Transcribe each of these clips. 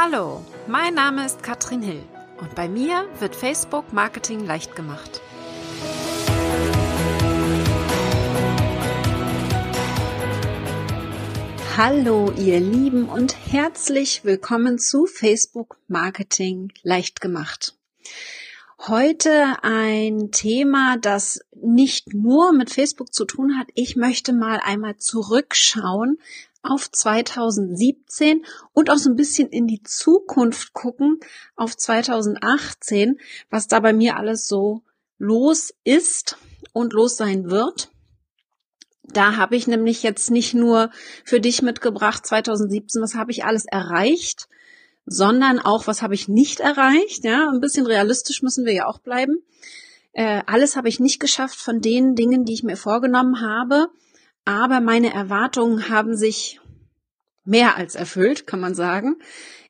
Hallo, mein Name ist Katrin Hill und bei mir wird Facebook Marketing leicht gemacht. Hallo, ihr Lieben und herzlich willkommen zu Facebook Marketing leicht gemacht. Heute ein Thema, das nicht nur mit Facebook zu tun hat. Ich möchte mal einmal zurückschauen auf 2017 und auch so ein bisschen in die Zukunft gucken auf 2018, was da bei mir alles so los ist und los sein wird. Da habe ich nämlich jetzt nicht nur für dich mitgebracht 2017, was habe ich alles erreicht, sondern auch, was habe ich nicht erreicht. Ja, ein bisschen realistisch müssen wir ja auch bleiben. Äh, alles habe ich nicht geschafft von den Dingen, die ich mir vorgenommen habe. Aber meine Erwartungen haben sich mehr als erfüllt, kann man sagen.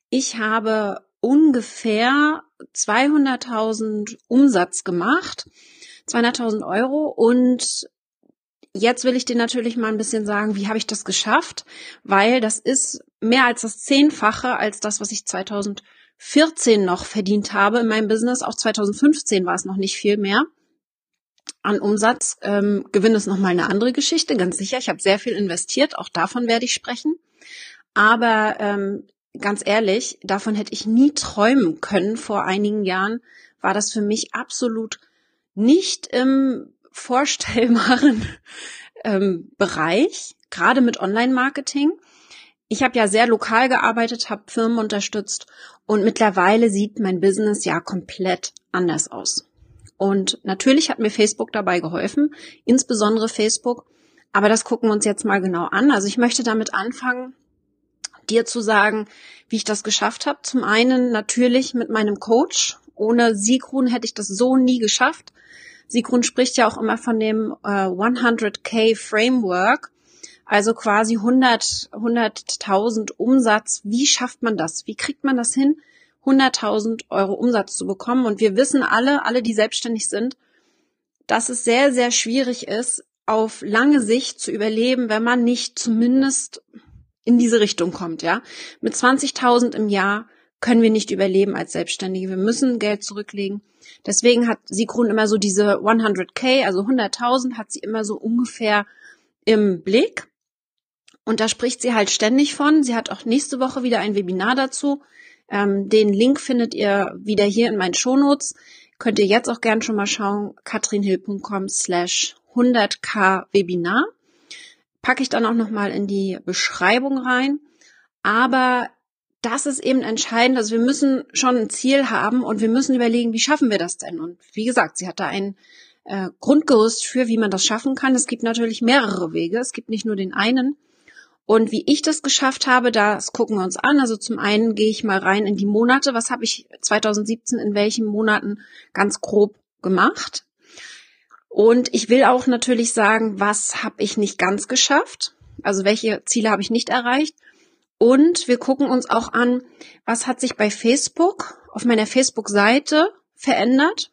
Ich habe ungefähr 200.000 Umsatz gemacht, 200.000 Euro und Jetzt will ich dir natürlich mal ein bisschen sagen, wie habe ich das geschafft, weil das ist mehr als das Zehnfache als das, was ich 2014 noch verdient habe in meinem Business. Auch 2015 war es noch nicht viel mehr an Umsatz. Ähm, Gewinn ist nochmal eine andere Geschichte, ganz sicher. Ich habe sehr viel investiert, auch davon werde ich sprechen. Aber ähm, ganz ehrlich, davon hätte ich nie träumen können vor einigen Jahren, war das für mich absolut nicht im vorstellbaren ähm, Bereich, gerade mit Online-Marketing. Ich habe ja sehr lokal gearbeitet, habe Firmen unterstützt und mittlerweile sieht mein Business ja komplett anders aus. Und natürlich hat mir Facebook dabei geholfen, insbesondere Facebook. Aber das gucken wir uns jetzt mal genau an. Also ich möchte damit anfangen, dir zu sagen, wie ich das geschafft habe. Zum einen natürlich mit meinem Coach. Ohne Sigrun hätte ich das so nie geschafft. Sigrun spricht ja auch immer von dem äh, 100k Framework, also quasi 100 100.000 Umsatz. Wie schafft man das? Wie kriegt man das hin, 100.000 Euro Umsatz zu bekommen? Und wir wissen alle, alle, die selbstständig sind, dass es sehr, sehr schwierig ist, auf lange Sicht zu überleben, wenn man nicht zumindest in diese Richtung kommt, ja. Mit 20.000 im Jahr können wir nicht überleben als Selbstständige. Wir müssen Geld zurücklegen. Deswegen hat Sigrun immer so diese 100k, also 100.000 hat sie immer so ungefähr im Blick. Und da spricht sie halt ständig von. Sie hat auch nächste Woche wieder ein Webinar dazu. Ähm, den Link findet ihr wieder hier in meinen Shownotes. Könnt ihr jetzt auch gern schon mal schauen, katrinhill.com slash 100k Webinar. Packe ich dann auch nochmal in die Beschreibung rein. Aber das ist eben entscheidend. Also wir müssen schon ein Ziel haben und wir müssen überlegen, wie schaffen wir das denn? Und wie gesagt, sie hat da ein äh, Grundgerüst für, wie man das schaffen kann. Es gibt natürlich mehrere Wege. Es gibt nicht nur den einen. Und wie ich das geschafft habe, das gucken wir uns an. Also zum einen gehe ich mal rein in die Monate. Was habe ich 2017 in welchen Monaten ganz grob gemacht? Und ich will auch natürlich sagen, was habe ich nicht ganz geschafft? Also welche Ziele habe ich nicht erreicht? Und wir gucken uns auch an, was hat sich bei Facebook auf meiner Facebook-Seite verändert.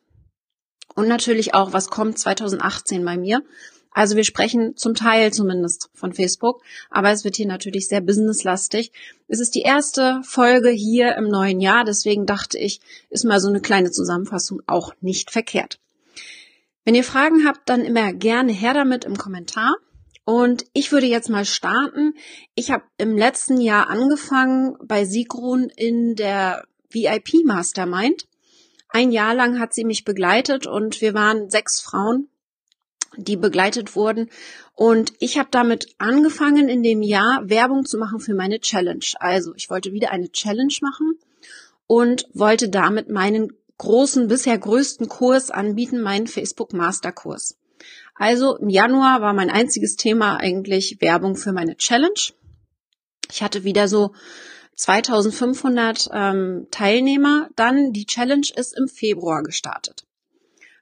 Und natürlich auch, was kommt 2018 bei mir. Also wir sprechen zum Teil zumindest von Facebook, aber es wird hier natürlich sehr businesslastig. Es ist die erste Folge hier im neuen Jahr, deswegen dachte ich, ist mal so eine kleine Zusammenfassung auch nicht verkehrt. Wenn ihr Fragen habt, dann immer gerne her damit im Kommentar. Und ich würde jetzt mal starten. Ich habe im letzten Jahr angefangen bei Sigrun in der VIP Mastermind. Ein Jahr lang hat sie mich begleitet und wir waren sechs Frauen, die begleitet wurden. Und ich habe damit angefangen, in dem Jahr Werbung zu machen für meine Challenge. Also ich wollte wieder eine Challenge machen und wollte damit meinen großen, bisher größten Kurs anbieten, meinen Facebook Masterkurs. Also im Januar war mein einziges Thema eigentlich Werbung für meine Challenge. Ich hatte wieder so 2500 ähm, Teilnehmer. Dann die Challenge ist im Februar gestartet.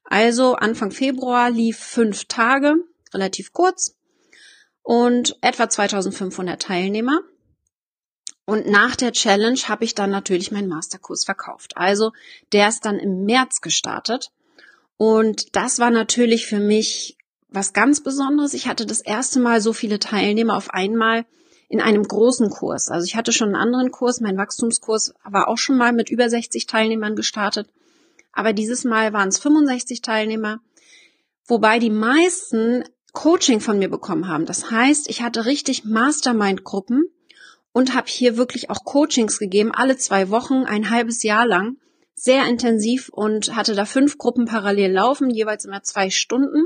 Also Anfang Februar lief fünf Tage, relativ kurz und etwa 2500 Teilnehmer. Und nach der Challenge habe ich dann natürlich meinen Masterkurs verkauft. Also der ist dann im März gestartet. Und das war natürlich für mich was ganz Besonderes. Ich hatte das erste Mal so viele Teilnehmer auf einmal in einem großen Kurs. Also ich hatte schon einen anderen Kurs, mein Wachstumskurs war auch schon mal mit über 60 Teilnehmern gestartet. Aber dieses Mal waren es 65 Teilnehmer, wobei die meisten Coaching von mir bekommen haben. Das heißt, ich hatte richtig Mastermind-Gruppen und habe hier wirklich auch Coachings gegeben, alle zwei Wochen, ein halbes Jahr lang, sehr intensiv und hatte da fünf Gruppen parallel laufen, jeweils immer zwei Stunden,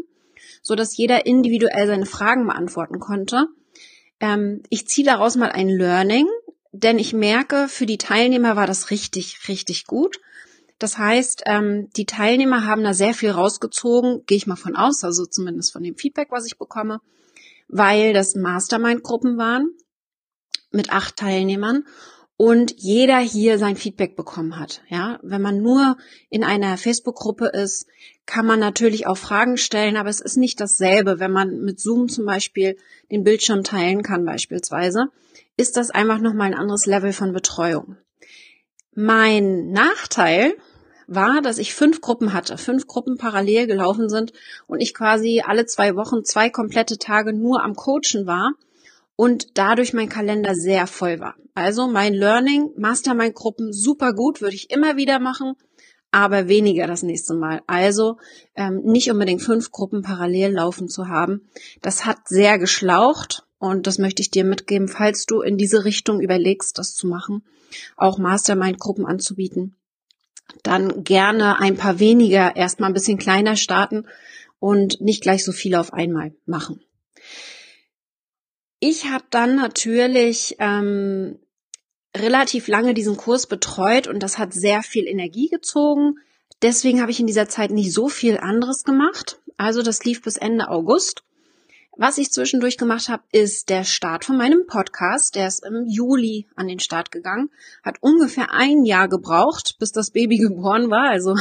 so dass jeder individuell seine Fragen beantworten konnte. Ähm, ich ziehe daraus mal ein Learning, denn ich merke, für die Teilnehmer war das richtig, richtig gut. Das heißt, ähm, die Teilnehmer haben da sehr viel rausgezogen, gehe ich mal von aus, also zumindest von dem Feedback, was ich bekomme, weil das Mastermind-Gruppen waren mit acht Teilnehmern und jeder hier sein Feedback bekommen hat. Ja, wenn man nur in einer Facebook-Gruppe ist, kann man natürlich auch Fragen stellen, aber es ist nicht dasselbe, wenn man mit Zoom zum Beispiel den Bildschirm teilen kann beispielsweise, ist das einfach nochmal ein anderes Level von Betreuung. Mein Nachteil war, dass ich fünf Gruppen hatte, fünf Gruppen parallel gelaufen sind und ich quasi alle zwei Wochen zwei komplette Tage nur am Coachen war und dadurch mein Kalender sehr voll war. Also mein Learning, Mastermind-Gruppen super gut, würde ich immer wieder machen, aber weniger das nächste Mal. Also ähm, nicht unbedingt fünf Gruppen parallel laufen zu haben. Das hat sehr geschlaucht und das möchte ich dir mitgeben, falls du in diese Richtung überlegst, das zu machen auch Mastermind-Gruppen anzubieten. Dann gerne ein paar weniger, erstmal ein bisschen kleiner starten und nicht gleich so viel auf einmal machen. Ich habe dann natürlich ähm, relativ lange diesen Kurs betreut und das hat sehr viel Energie gezogen. Deswegen habe ich in dieser Zeit nicht so viel anderes gemacht. Also das lief bis Ende August. Was ich zwischendurch gemacht habe, ist der Start von meinem Podcast. Der ist im Juli an den Start gegangen. Hat ungefähr ein Jahr gebraucht, bis das Baby geboren war. Also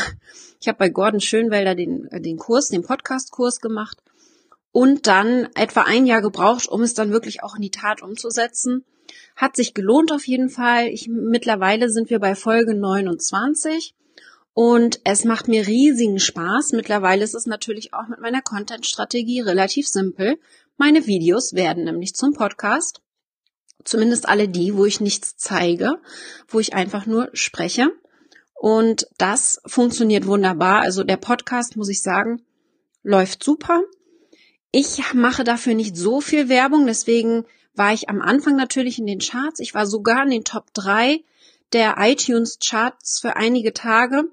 ich habe bei Gordon Schönwelder den, äh, den Kurs, den Podcast-Kurs gemacht. Und dann etwa ein Jahr gebraucht, um es dann wirklich auch in die Tat umzusetzen. Hat sich gelohnt auf jeden Fall. Ich, mittlerweile sind wir bei Folge 29. Und es macht mir riesigen Spaß. Mittlerweile ist es natürlich auch mit meiner Content-Strategie relativ simpel. Meine Videos werden nämlich zum Podcast. Zumindest alle die, wo ich nichts zeige, wo ich einfach nur spreche. Und das funktioniert wunderbar. Also der Podcast, muss ich sagen, läuft super. Ich mache dafür nicht so viel Werbung, deswegen war ich am Anfang natürlich in den Charts. Ich war sogar in den Top 3 der iTunes Charts für einige Tage.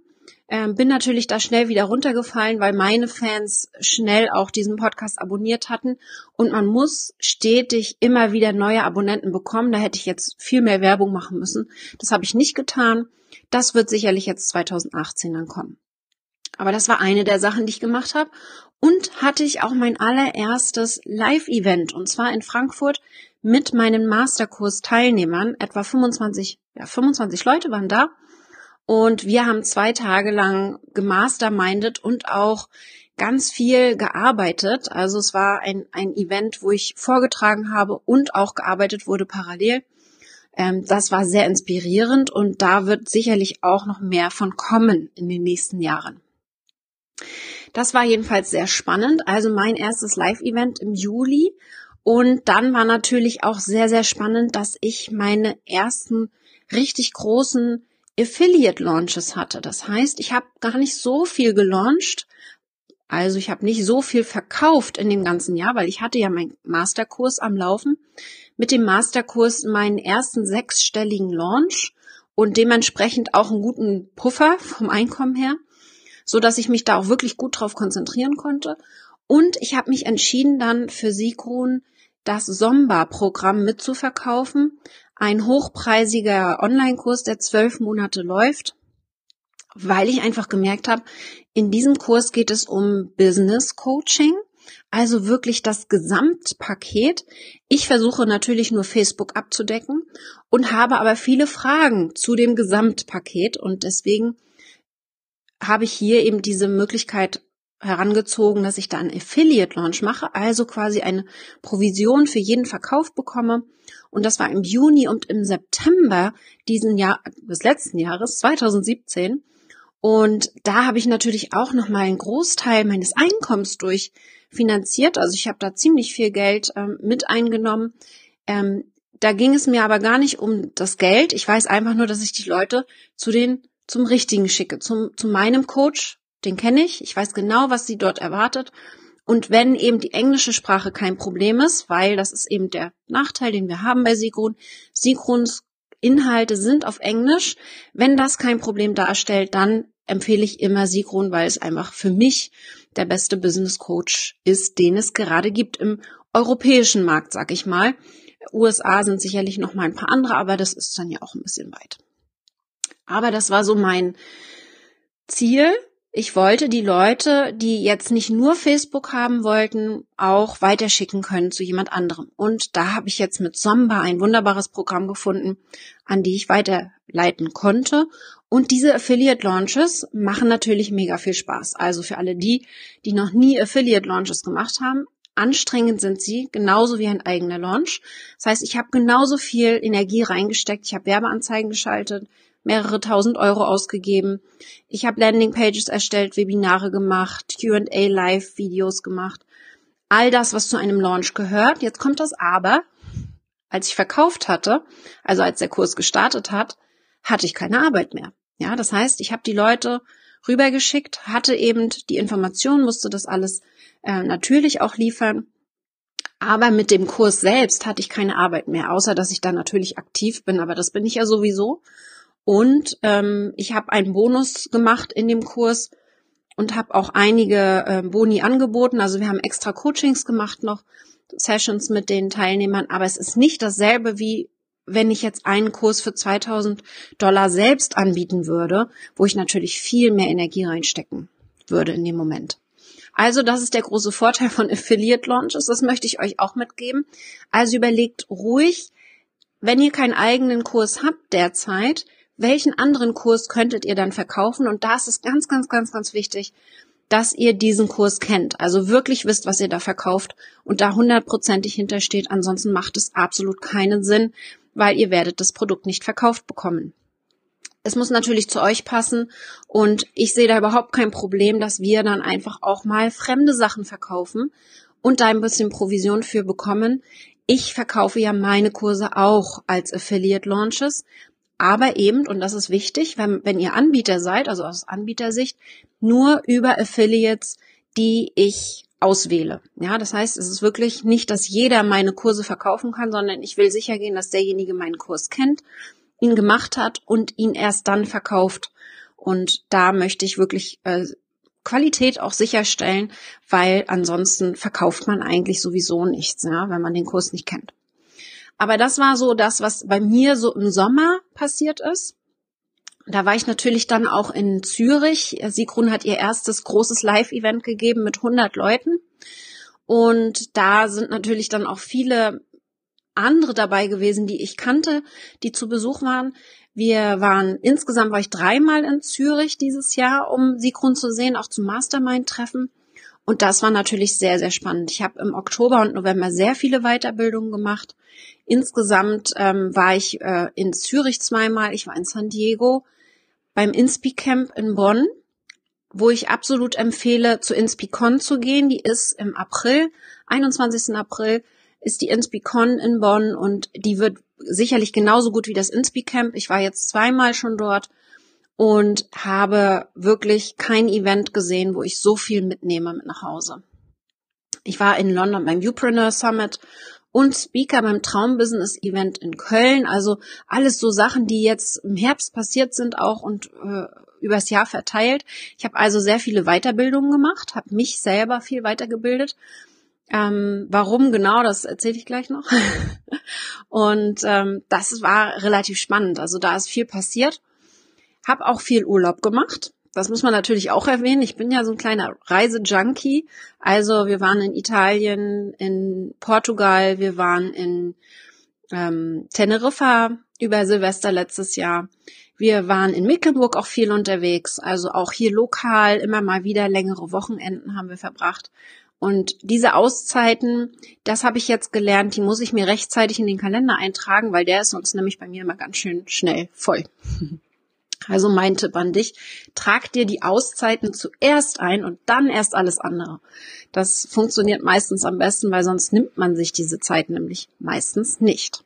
Ähm, bin natürlich da schnell wieder runtergefallen, weil meine Fans schnell auch diesen Podcast abonniert hatten. Und man muss stetig immer wieder neue Abonnenten bekommen. Da hätte ich jetzt viel mehr Werbung machen müssen. Das habe ich nicht getan. Das wird sicherlich jetzt 2018 dann kommen. Aber das war eine der Sachen, die ich gemacht habe. Und hatte ich auch mein allererstes Live-Event, und zwar in Frankfurt mit meinen Masterkurs-Teilnehmern. Etwa 25, ja, 25 Leute waren da. Und wir haben zwei Tage lang gemastermindet und auch ganz viel gearbeitet. Also es war ein, ein Event, wo ich vorgetragen habe und auch gearbeitet wurde parallel. Ähm, das war sehr inspirierend und da wird sicherlich auch noch mehr von kommen in den nächsten Jahren. Das war jedenfalls sehr spannend. Also mein erstes Live-Event im Juli. Und dann war natürlich auch sehr, sehr spannend, dass ich meine ersten richtig großen Affiliate Launches hatte. Das heißt, ich habe gar nicht so viel gelauncht. Also ich habe nicht so viel verkauft in dem ganzen Jahr, weil ich hatte ja meinen Masterkurs am Laufen. Mit dem Masterkurs meinen ersten sechsstelligen Launch und dementsprechend auch einen guten Puffer vom Einkommen her, so dass ich mich da auch wirklich gut drauf konzentrieren konnte. Und ich habe mich entschieden dann für Sikron das Somba-Programm mitzuverkaufen ein hochpreisiger Online-Kurs, der zwölf Monate läuft, weil ich einfach gemerkt habe, in diesem Kurs geht es um Business Coaching, also wirklich das Gesamtpaket. Ich versuche natürlich nur Facebook abzudecken und habe aber viele Fragen zu dem Gesamtpaket und deswegen habe ich hier eben diese Möglichkeit herangezogen, dass ich da einen Affiliate Launch mache, also quasi eine Provision für jeden Verkauf bekomme. Und das war im Juni und im September diesen Jahr, des letzten Jahres, 2017. Und da habe ich natürlich auch noch mal einen Großteil meines Einkommens durch finanziert. Also ich habe da ziemlich viel Geld ähm, mit eingenommen. Ähm, da ging es mir aber gar nicht um das Geld. Ich weiß einfach nur, dass ich die Leute zu den, zum Richtigen schicke, zum, zu meinem Coach. Den kenne ich. Ich weiß genau, was sie dort erwartet. Und wenn eben die englische Sprache kein Problem ist, weil das ist eben der Nachteil, den wir haben bei Sigrun. Sigruns Inhalte sind auf Englisch. Wenn das kein Problem darstellt, dann empfehle ich immer Sigrun, weil es einfach für mich der beste Business Coach ist, den es gerade gibt im europäischen Markt, sag ich mal. USA sind sicherlich noch mal ein paar andere, aber das ist dann ja auch ein bisschen weit. Aber das war so mein Ziel. Ich wollte die Leute, die jetzt nicht nur Facebook haben wollten, auch weiterschicken können zu jemand anderem. Und da habe ich jetzt mit Somba ein wunderbares Programm gefunden, an die ich weiterleiten konnte. Und diese Affiliate Launches machen natürlich mega viel Spaß. Also für alle die, die noch nie Affiliate Launches gemacht haben, anstrengend sind sie, genauso wie ein eigener Launch. Das heißt, ich habe genauso viel Energie reingesteckt, ich habe Werbeanzeigen geschaltet, mehrere tausend Euro ausgegeben. Ich habe Landingpages erstellt, Webinare gemacht, QA Live-Videos gemacht. All das, was zu einem Launch gehört. Jetzt kommt das aber. Als ich verkauft hatte, also als der Kurs gestartet hat, hatte ich keine Arbeit mehr. Ja, das heißt, ich habe die Leute rübergeschickt, hatte eben die Information, musste das alles äh, natürlich auch liefern. Aber mit dem Kurs selbst hatte ich keine Arbeit mehr, außer dass ich da natürlich aktiv bin. Aber das bin ich ja sowieso. Und ähm, ich habe einen Bonus gemacht in dem Kurs und habe auch einige äh, Boni angeboten. Also wir haben extra Coachings gemacht noch, Sessions mit den Teilnehmern. Aber es ist nicht dasselbe wie wenn ich jetzt einen Kurs für 2000 Dollar selbst anbieten würde, wo ich natürlich viel mehr Energie reinstecken würde in dem Moment. Also das ist der große Vorteil von Affiliate Launches. Das möchte ich euch auch mitgeben. Also überlegt ruhig, wenn ihr keinen eigenen Kurs habt derzeit, welchen anderen Kurs könntet ihr dann verkaufen? Und da ist es ganz, ganz, ganz, ganz wichtig, dass ihr diesen Kurs kennt. Also wirklich wisst, was ihr da verkauft und da hundertprozentig hintersteht. Ansonsten macht es absolut keinen Sinn, weil ihr werdet das Produkt nicht verkauft bekommen. Es muss natürlich zu euch passen und ich sehe da überhaupt kein Problem, dass wir dann einfach auch mal fremde Sachen verkaufen und da ein bisschen Provision für bekommen. Ich verkaufe ja meine Kurse auch als Affiliate Launches, aber eben, und das ist wichtig, wenn, wenn ihr Anbieter seid, also aus Anbietersicht, nur über Affiliates, die ich auswähle. Ja, das heißt, es ist wirklich nicht, dass jeder meine Kurse verkaufen kann, sondern ich will sicher gehen, dass derjenige meinen Kurs kennt ihn gemacht hat und ihn erst dann verkauft. Und da möchte ich wirklich äh, Qualität auch sicherstellen, weil ansonsten verkauft man eigentlich sowieso nichts, ja, wenn man den Kurs nicht kennt. Aber das war so das, was bei mir so im Sommer passiert ist. Da war ich natürlich dann auch in Zürich. Sigrun hat ihr erstes großes Live-Event gegeben mit 100 Leuten. Und da sind natürlich dann auch viele andere dabei gewesen, die ich kannte, die zu Besuch waren. Wir waren, insgesamt war ich dreimal in Zürich dieses Jahr, um Sigrun zu sehen, auch zum Mastermind-Treffen. Und das war natürlich sehr, sehr spannend. Ich habe im Oktober und November sehr viele Weiterbildungen gemacht. Insgesamt ähm, war ich äh, in Zürich zweimal, ich war in San Diego, beim Inspi Camp in Bonn, wo ich absolut empfehle, zu InspiCon zu gehen. Die ist im April, 21. April ist die InspiCon in Bonn und die wird sicherlich genauso gut wie das InspiCamp. Ich war jetzt zweimal schon dort und habe wirklich kein Event gesehen, wo ich so viel mitnehme mit nach Hause. Ich war in London beim Upreneur Summit und Speaker beim Traumbusiness Event in Köln. Also alles so Sachen, die jetzt im Herbst passiert sind auch und äh, übers Jahr verteilt. Ich habe also sehr viele Weiterbildungen gemacht, habe mich selber viel weitergebildet ähm, warum genau, das erzähle ich gleich noch. und ähm, das war relativ spannend. Also da ist viel passiert. Hab auch viel Urlaub gemacht. Das muss man natürlich auch erwähnen. Ich bin ja so ein kleiner Reisejunkie. Also wir waren in Italien, in Portugal, wir waren in ähm, Teneriffa über Silvester letztes Jahr. Wir waren in Mecklenburg auch viel unterwegs, also auch hier lokal immer mal wieder längere Wochenenden haben wir verbracht. Und diese Auszeiten, das habe ich jetzt gelernt, die muss ich mir rechtzeitig in den Kalender eintragen, weil der ist sonst nämlich bei mir immer ganz schön schnell voll. Also mein Tipp an dich, trag dir die Auszeiten zuerst ein und dann erst alles andere. Das funktioniert meistens am besten, weil sonst nimmt man sich diese Zeit nämlich meistens nicht.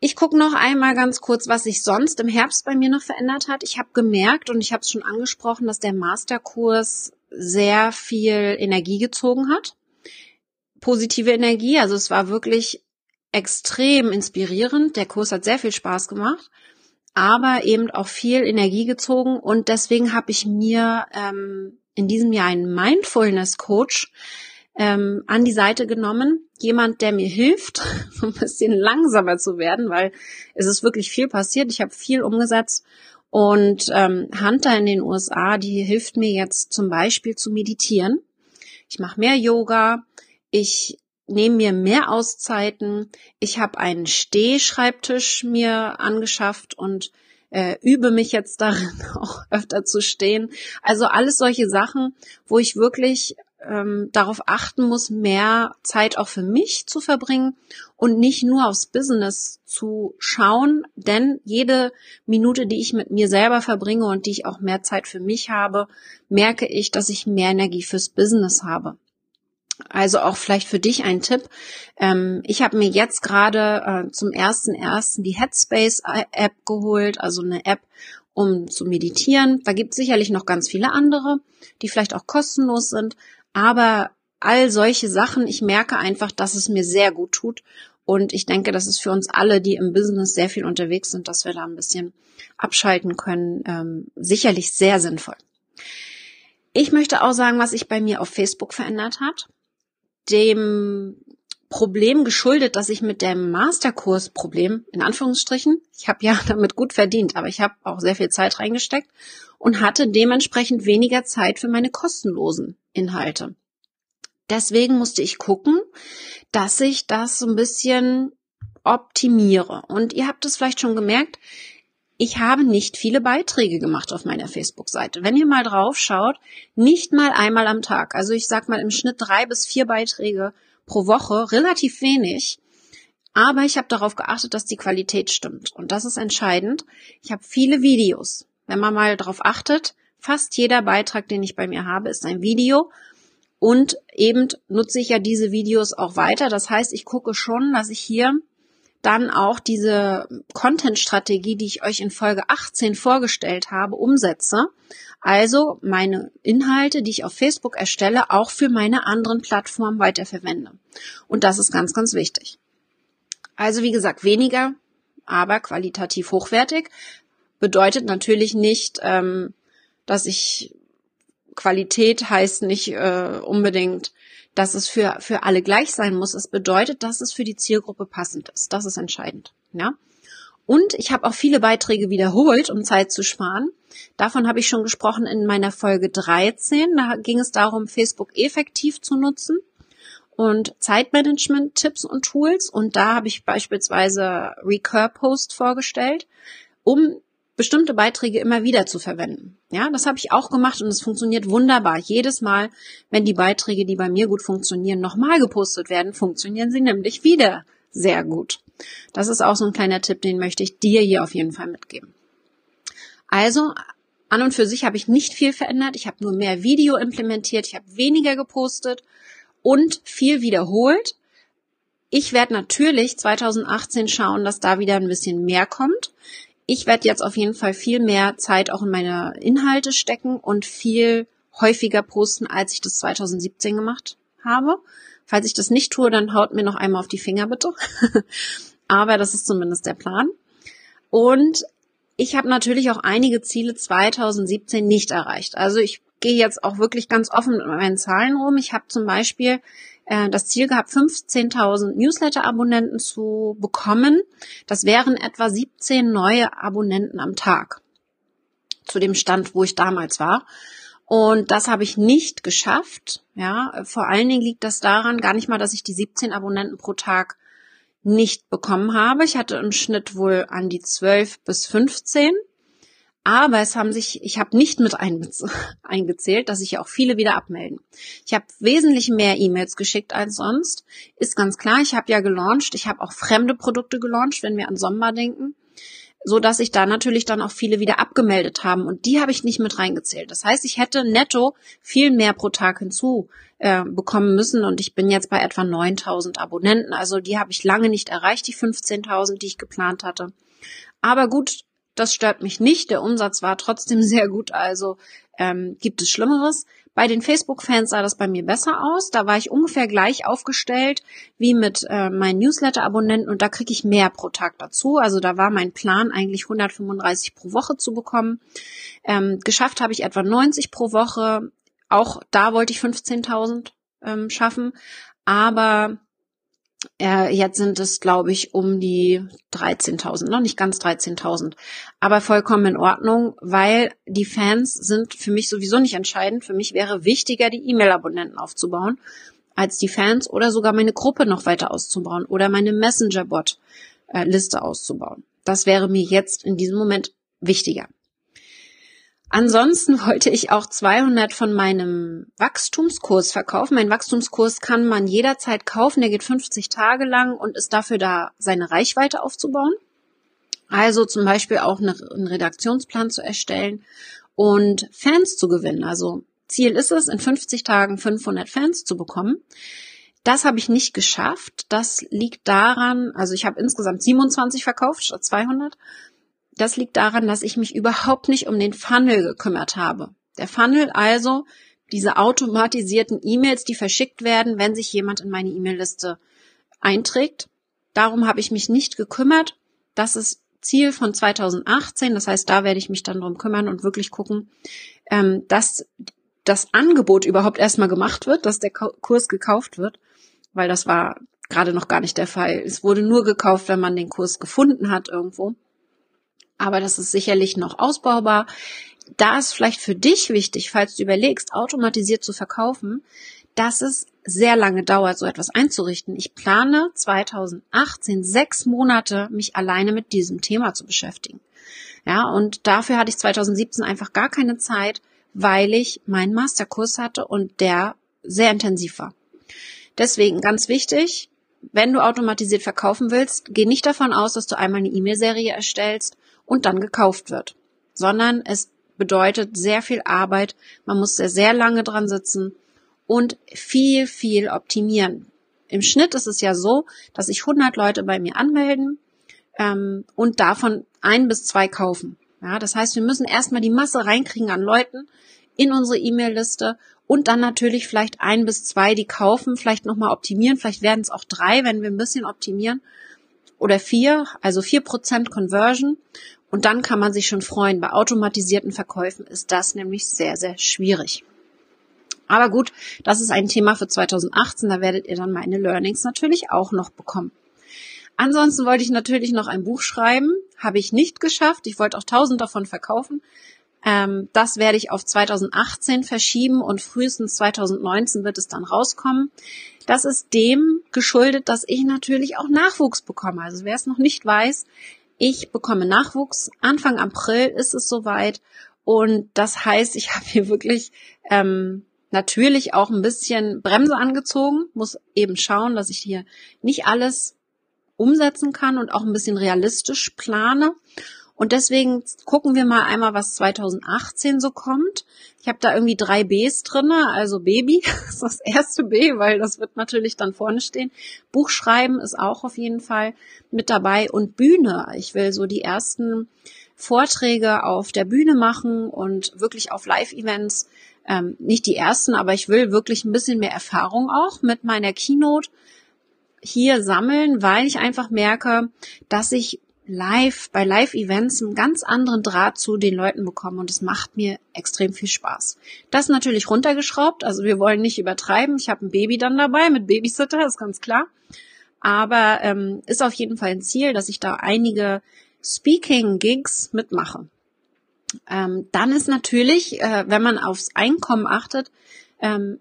Ich gucke noch einmal ganz kurz, was sich sonst im Herbst bei mir noch verändert hat. Ich habe gemerkt und ich habe es schon angesprochen, dass der Masterkurs sehr viel Energie gezogen hat. Positive Energie, also es war wirklich extrem inspirierend. Der Kurs hat sehr viel Spaß gemacht, aber eben auch viel Energie gezogen und deswegen habe ich mir ähm, in diesem Jahr einen Mindfulness Coach ähm, an die Seite genommen. Jemand, der mir hilft, ein bisschen langsamer zu werden, weil es ist wirklich viel passiert. Ich habe viel umgesetzt. Und ähm, Hunter in den USA, die hilft mir jetzt zum Beispiel zu meditieren. Ich mache mehr Yoga. Ich nehme mir mehr Auszeiten. Ich habe einen Stehschreibtisch mir angeschafft und äh, übe mich jetzt darin, auch öfter zu stehen. Also alles solche Sachen, wo ich wirklich ähm, darauf achten muss, mehr Zeit auch für mich zu verbringen und nicht nur aufs Business zu schauen, denn jede Minute, die ich mit mir selber verbringe und die ich auch mehr Zeit für mich habe, merke ich, dass ich mehr Energie fürs Business habe. Also auch vielleicht für dich ein Tipp. Ähm, ich habe mir jetzt gerade äh, zum ersten ersten die Headspace App geholt, also eine App, um zu meditieren. Da gibt es sicherlich noch ganz viele andere, die vielleicht auch kostenlos sind. Aber all solche Sachen, ich merke einfach, dass es mir sehr gut tut. Und ich denke, dass es für uns alle, die im Business sehr viel unterwegs sind, dass wir da ein bisschen abschalten können, ähm, sicherlich sehr sinnvoll. Ich möchte auch sagen, was sich bei mir auf Facebook verändert hat dem Problem geschuldet, dass ich mit dem Masterkurs-Problem, in Anführungsstrichen, ich habe ja damit gut verdient, aber ich habe auch sehr viel Zeit reingesteckt und hatte dementsprechend weniger Zeit für meine kostenlosen Inhalte. Deswegen musste ich gucken, dass ich das so ein bisschen optimiere. Und ihr habt es vielleicht schon gemerkt, ich habe nicht viele Beiträge gemacht auf meiner Facebook-Seite. Wenn ihr mal drauf schaut, nicht mal einmal am Tag. Also ich sag mal im Schnitt drei bis vier Beiträge pro Woche, relativ wenig. Aber ich habe darauf geachtet, dass die Qualität stimmt. Und das ist entscheidend. Ich habe viele Videos. Wenn man mal darauf achtet, fast jeder Beitrag, den ich bei mir habe, ist ein Video. Und eben nutze ich ja diese Videos auch weiter. Das heißt, ich gucke schon, dass ich hier dann auch diese Content-Strategie, die ich euch in Folge 18 vorgestellt habe, umsetze. Also meine Inhalte, die ich auf Facebook erstelle, auch für meine anderen Plattformen weiterverwende. Und das ist ganz, ganz wichtig. Also wie gesagt, weniger, aber qualitativ hochwertig. Bedeutet natürlich nicht, ähm, dass ich Qualität heißt nicht äh, unbedingt dass es für, für alle gleich sein muss. Es bedeutet, dass es für die Zielgruppe passend ist. Das ist entscheidend. Ja. Und ich habe auch viele Beiträge wiederholt, um Zeit zu sparen. Davon habe ich schon gesprochen in meiner Folge 13. Da ging es darum, Facebook effektiv zu nutzen und Zeitmanagement, Tipps und Tools. Und da habe ich beispielsweise Recur Post vorgestellt, um bestimmte Beiträge immer wieder zu verwenden. Ja, das habe ich auch gemacht und es funktioniert wunderbar. Jedes Mal, wenn die Beiträge, die bei mir gut funktionieren, nochmal gepostet werden, funktionieren sie nämlich wieder sehr gut. Das ist auch so ein kleiner Tipp, den möchte ich dir hier auf jeden Fall mitgeben. Also, an und für sich habe ich nicht viel verändert. Ich habe nur mehr Video implementiert, ich habe weniger gepostet und viel wiederholt. Ich werde natürlich 2018 schauen, dass da wieder ein bisschen mehr kommt ich werde jetzt auf jeden Fall viel mehr Zeit auch in meine Inhalte stecken und viel häufiger posten, als ich das 2017 gemacht habe. Falls ich das nicht tue, dann haut mir noch einmal auf die Finger bitte. Aber das ist zumindest der Plan. Und ich habe natürlich auch einige Ziele 2017 nicht erreicht. Also ich gehe jetzt auch wirklich ganz offen mit meinen Zahlen rum. Ich habe zum Beispiel äh, das Ziel gehabt, 15.000 Newsletter-Abonnenten zu bekommen. Das wären etwa 17 neue Abonnenten am Tag zu dem Stand, wo ich damals war. Und das habe ich nicht geschafft. Ja, vor allen Dingen liegt das daran, gar nicht mal, dass ich die 17 Abonnenten pro Tag nicht bekommen habe. Ich hatte im Schnitt wohl an die 12 bis 15. Aber es haben sich, ich habe nicht mit eingezählt, dass sich auch viele wieder abmelden. Ich habe wesentlich mehr E-Mails geschickt als sonst. Ist ganz klar, ich habe ja gelauncht. Ich habe auch fremde Produkte gelauncht, wenn wir an Sommer denken. so dass sich da natürlich dann auch viele wieder abgemeldet haben und die habe ich nicht mit reingezählt. Das heißt, ich hätte netto viel mehr pro Tag hinzu äh, bekommen müssen und ich bin jetzt bei etwa 9000 Abonnenten. Also die habe ich lange nicht erreicht, die 15.000, die ich geplant hatte. Aber gut, das stört mich nicht. Der Umsatz war trotzdem sehr gut, also ähm, gibt es Schlimmeres. Bei den Facebook-Fans sah das bei mir besser aus. Da war ich ungefähr gleich aufgestellt wie mit äh, meinen Newsletter-Abonnenten und da kriege ich mehr pro Tag dazu. Also da war mein Plan eigentlich 135 pro Woche zu bekommen. Ähm, geschafft habe ich etwa 90 pro Woche. Auch da wollte ich 15.000 ähm, schaffen. Aber äh, jetzt sind es, glaube ich, um die 13.000, noch nicht ganz 13.000, aber vollkommen in Ordnung, weil die Fans sind für mich sowieso nicht entscheidend. Für mich wäre wichtiger, die E-Mail-Abonnenten aufzubauen, als die Fans oder sogar meine Gruppe noch weiter auszubauen oder meine Messenger-Bot-Liste auszubauen. Das wäre mir jetzt in diesem Moment wichtiger. Ansonsten wollte ich auch 200 von meinem Wachstumskurs verkaufen. Mein Wachstumskurs kann man jederzeit kaufen. Der geht 50 Tage lang und ist dafür da, seine Reichweite aufzubauen. Also zum Beispiel auch einen Redaktionsplan zu erstellen und Fans zu gewinnen. Also Ziel ist es, in 50 Tagen 500 Fans zu bekommen. Das habe ich nicht geschafft. Das liegt daran, also ich habe insgesamt 27 verkauft statt 200. Das liegt daran, dass ich mich überhaupt nicht um den Funnel gekümmert habe. Der Funnel also diese automatisierten E-Mails, die verschickt werden, wenn sich jemand in meine E-Mail-Liste einträgt. Darum habe ich mich nicht gekümmert. Das ist Ziel von 2018. Das heißt, da werde ich mich dann drum kümmern und wirklich gucken, ähm, dass das Angebot überhaupt erstmal gemacht wird, dass der Kurs gekauft wird, weil das war gerade noch gar nicht der Fall. Es wurde nur gekauft, wenn man den Kurs gefunden hat irgendwo aber das ist sicherlich noch ausbaubar. Da ist vielleicht für dich wichtig, falls du überlegst, automatisiert zu verkaufen, dass es sehr lange dauert, so etwas einzurichten. Ich plane 2018 sechs Monate, mich alleine mit diesem Thema zu beschäftigen. Ja, und dafür hatte ich 2017 einfach gar keine Zeit, weil ich meinen Masterkurs hatte und der sehr intensiv war. Deswegen ganz wichtig, wenn du automatisiert verkaufen willst, geh nicht davon aus, dass du einmal eine E-Mail-Serie erstellst und dann gekauft wird, sondern es bedeutet sehr viel Arbeit. Man muss sehr, sehr lange dran sitzen und viel, viel optimieren. Im Schnitt ist es ja so, dass sich 100 Leute bei mir anmelden ähm, und davon ein bis zwei kaufen. Ja, das heißt, wir müssen erstmal die Masse reinkriegen an Leuten in unsere E-Mail-Liste und dann natürlich vielleicht ein bis zwei, die kaufen, vielleicht nochmal optimieren, vielleicht werden es auch drei, wenn wir ein bisschen optimieren oder vier, also vier Prozent Conversion. Und dann kann man sich schon freuen. Bei automatisierten Verkäufen ist das nämlich sehr, sehr schwierig. Aber gut, das ist ein Thema für 2018. Da werdet ihr dann meine Learnings natürlich auch noch bekommen. Ansonsten wollte ich natürlich noch ein Buch schreiben. Habe ich nicht geschafft. Ich wollte auch tausend davon verkaufen. Ähm, das werde ich auf 2018 verschieben und frühestens 2019 wird es dann rauskommen. Das ist dem geschuldet, dass ich natürlich auch Nachwuchs bekomme. Also wer es noch nicht weiß, ich bekomme Nachwuchs. Anfang April ist es soweit. Und das heißt, ich habe hier wirklich ähm, natürlich auch ein bisschen Bremse angezogen, muss eben schauen, dass ich hier nicht alles umsetzen kann und auch ein bisschen realistisch plane. Und deswegen gucken wir mal einmal, was 2018 so kommt. Ich habe da irgendwie drei Bs drinne, also Baby ist das erste B, weil das wird natürlich dann vorne stehen. Buchschreiben ist auch auf jeden Fall mit dabei und Bühne. Ich will so die ersten Vorträge auf der Bühne machen und wirklich auf Live-Events. Ähm, nicht die ersten, aber ich will wirklich ein bisschen mehr Erfahrung auch mit meiner Keynote hier sammeln, weil ich einfach merke, dass ich live, bei Live-Events einen ganz anderen Draht zu den Leuten bekommen und es macht mir extrem viel Spaß. Das natürlich runtergeschraubt, also wir wollen nicht übertreiben. Ich habe ein Baby dann dabei mit Babysitter, ist ganz klar. Aber ähm, ist auf jeden Fall ein Ziel, dass ich da einige Speaking-Gigs mitmache. Ähm, dann ist natürlich, äh, wenn man aufs Einkommen achtet, ähm,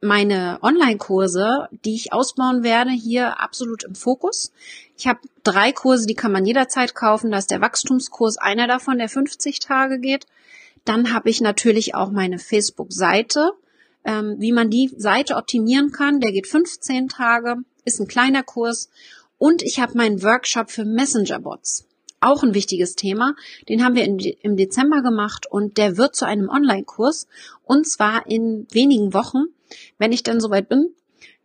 meine Online-Kurse, die ich ausbauen werde, hier absolut im Fokus. Ich habe drei Kurse, die kann man jederzeit kaufen. Da ist der Wachstumskurs einer davon, der 50 Tage geht. Dann habe ich natürlich auch meine Facebook-Seite, ähm, wie man die Seite optimieren kann. Der geht 15 Tage, ist ein kleiner Kurs. Und ich habe meinen Workshop für Messenger-Bots auch ein wichtiges Thema. Den haben wir im Dezember gemacht und der wird zu einem Online-Kurs und zwar in wenigen Wochen, wenn ich dann soweit bin,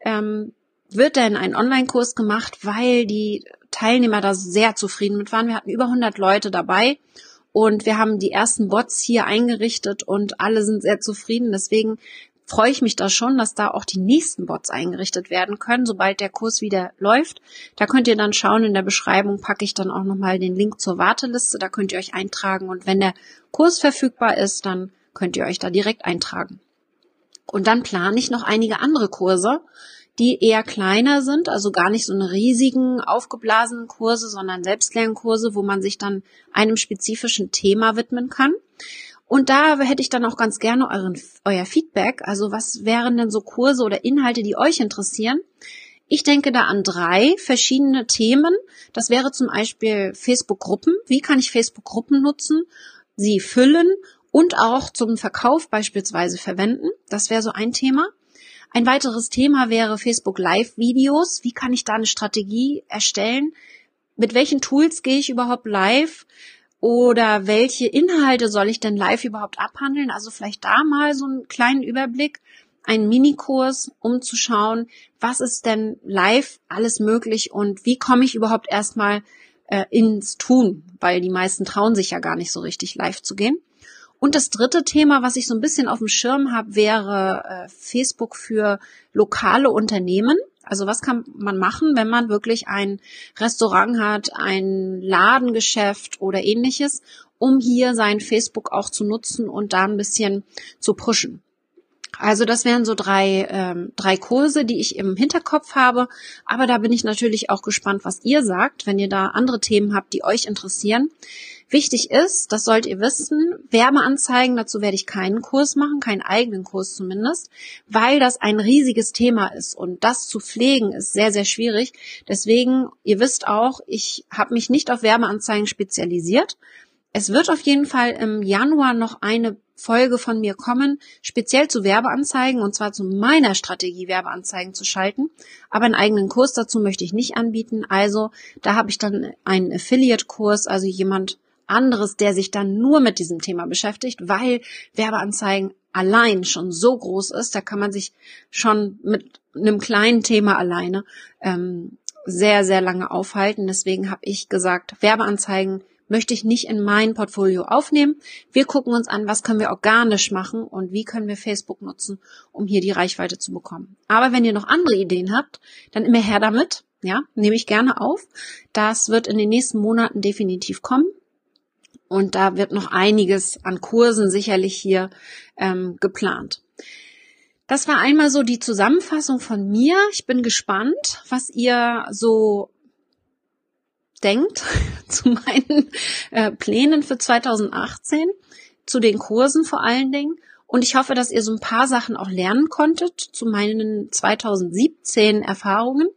ähm, wird dann ein Online-Kurs gemacht, weil die Teilnehmer da sehr zufrieden mit waren. Wir hatten über 100 Leute dabei und wir haben die ersten Bots hier eingerichtet und alle sind sehr zufrieden. Deswegen freue ich mich da schon, dass da auch die nächsten Bots eingerichtet werden können, sobald der Kurs wieder läuft. Da könnt ihr dann schauen, in der Beschreibung packe ich dann auch nochmal den Link zur Warteliste, da könnt ihr euch eintragen und wenn der Kurs verfügbar ist, dann könnt ihr euch da direkt eintragen. Und dann plane ich noch einige andere Kurse, die eher kleiner sind, also gar nicht so eine riesigen, aufgeblasenen Kurse, sondern Selbstlernkurse, wo man sich dann einem spezifischen Thema widmen kann. Und da hätte ich dann auch ganz gerne euren, euer Feedback. Also was wären denn so Kurse oder Inhalte, die euch interessieren? Ich denke da an drei verschiedene Themen. Das wäre zum Beispiel Facebook-Gruppen. Wie kann ich Facebook-Gruppen nutzen? Sie füllen und auch zum Verkauf beispielsweise verwenden. Das wäre so ein Thema. Ein weiteres Thema wäre Facebook Live Videos. Wie kann ich da eine Strategie erstellen? Mit welchen Tools gehe ich überhaupt live? Oder welche Inhalte soll ich denn live überhaupt abhandeln? Also vielleicht da mal so einen kleinen Überblick, einen Minikurs, um zu schauen, was ist denn live alles möglich und wie komme ich überhaupt erstmal äh, ins Tun, weil die meisten trauen sich ja gar nicht so richtig live zu gehen. Und das dritte Thema, was ich so ein bisschen auf dem Schirm habe, wäre äh, Facebook für lokale Unternehmen. Also was kann man machen, wenn man wirklich ein Restaurant hat, ein Ladengeschäft oder ähnliches, um hier sein Facebook auch zu nutzen und da ein bisschen zu pushen. Also das wären so drei, ähm, drei Kurse, die ich im Hinterkopf habe. Aber da bin ich natürlich auch gespannt, was ihr sagt, wenn ihr da andere Themen habt, die euch interessieren. Wichtig ist, das sollt ihr wissen, Werbeanzeigen, dazu werde ich keinen Kurs machen, keinen eigenen Kurs zumindest, weil das ein riesiges Thema ist und das zu pflegen ist sehr, sehr schwierig. Deswegen, ihr wisst auch, ich habe mich nicht auf Werbeanzeigen spezialisiert. Es wird auf jeden Fall im Januar noch eine Folge von mir kommen, speziell zu Werbeanzeigen und zwar zu meiner Strategie, Werbeanzeigen zu schalten. Aber einen eigenen Kurs dazu möchte ich nicht anbieten. Also da habe ich dann einen Affiliate-Kurs, also jemand anderes, der sich dann nur mit diesem Thema beschäftigt, weil Werbeanzeigen allein schon so groß ist, da kann man sich schon mit einem kleinen Thema alleine ähm, sehr, sehr lange aufhalten. Deswegen habe ich gesagt, Werbeanzeigen möchte ich nicht in mein Portfolio aufnehmen. Wir gucken uns an, was können wir organisch machen und wie können wir Facebook nutzen, um hier die Reichweite zu bekommen. Aber wenn ihr noch andere Ideen habt, dann immer her damit. Ja, nehme ich gerne auf. Das wird in den nächsten Monaten definitiv kommen. Und da wird noch einiges an Kursen sicherlich hier ähm, geplant. Das war einmal so die Zusammenfassung von mir. Ich bin gespannt, was ihr so denkt zu meinen äh, Plänen für 2018, zu den Kursen vor allen Dingen. Und ich hoffe, dass ihr so ein paar Sachen auch lernen konntet zu meinen 2017 Erfahrungen.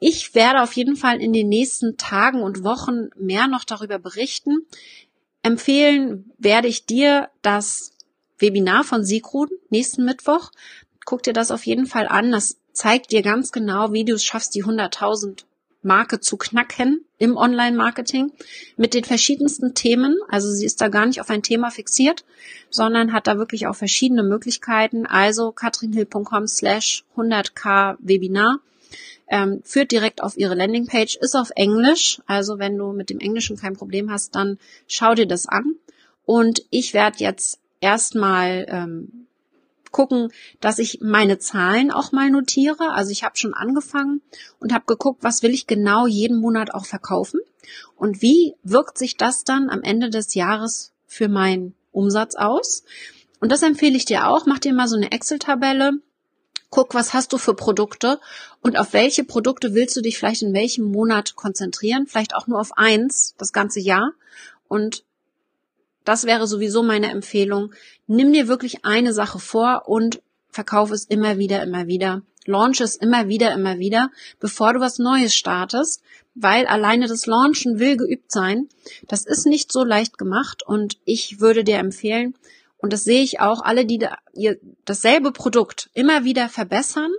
Ich werde auf jeden Fall in den nächsten Tagen und Wochen mehr noch darüber berichten. Empfehlen werde ich dir das Webinar von Sigrun nächsten Mittwoch. Guck dir das auf jeden Fall an. Das zeigt dir ganz genau, wie du es schaffst, die 100.000 Marke zu knacken im Online-Marketing mit den verschiedensten Themen. Also sie ist da gar nicht auf ein Thema fixiert, sondern hat da wirklich auch verschiedene Möglichkeiten. Also katrinhill.com slash 100k Webinar ähm, führt direkt auf ihre Landingpage, ist auf Englisch. Also wenn du mit dem Englischen kein Problem hast, dann schau dir das an. Und ich werde jetzt erstmal ähm, gucken, dass ich meine Zahlen auch mal notiere. Also ich habe schon angefangen und habe geguckt, was will ich genau jeden Monat auch verkaufen und wie wirkt sich das dann am Ende des Jahres für meinen Umsatz aus. Und das empfehle ich dir auch. Mach dir mal so eine Excel-Tabelle. Guck, was hast du für Produkte und auf welche Produkte willst du dich vielleicht in welchem Monat konzentrieren? Vielleicht auch nur auf eins das ganze Jahr und das wäre sowieso meine Empfehlung. Nimm dir wirklich eine Sache vor und verkauf es immer wieder, immer wieder. Launch es immer wieder, immer wieder, bevor du was Neues startest, weil alleine das Launchen will geübt sein. Das ist nicht so leicht gemacht und ich würde dir empfehlen, und das sehe ich auch, alle, die dasselbe Produkt immer wieder verbessern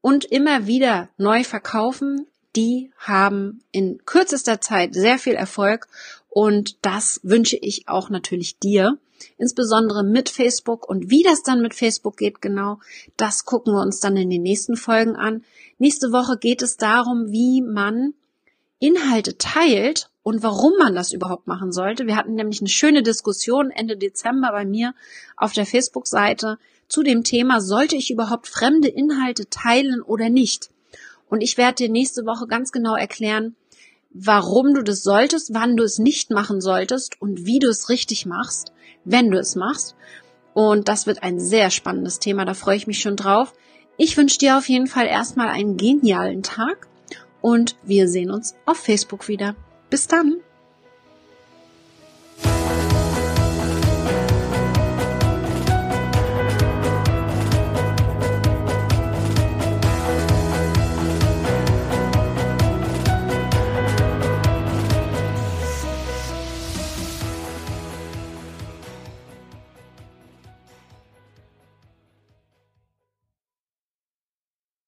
und immer wieder neu verkaufen, die haben in kürzester Zeit sehr viel Erfolg und das wünsche ich auch natürlich dir, insbesondere mit Facebook und wie das dann mit Facebook geht genau, das gucken wir uns dann in den nächsten Folgen an. Nächste Woche geht es darum, wie man Inhalte teilt und warum man das überhaupt machen sollte. Wir hatten nämlich eine schöne Diskussion Ende Dezember bei mir auf der Facebook-Seite zu dem Thema, sollte ich überhaupt fremde Inhalte teilen oder nicht? Und ich werde dir nächste Woche ganz genau erklären, warum du das solltest, wann du es nicht machen solltest und wie du es richtig machst, wenn du es machst. Und das wird ein sehr spannendes Thema, da freue ich mich schon drauf. Ich wünsche dir auf jeden Fall erstmal einen genialen Tag und wir sehen uns auf Facebook wieder. Bis dann!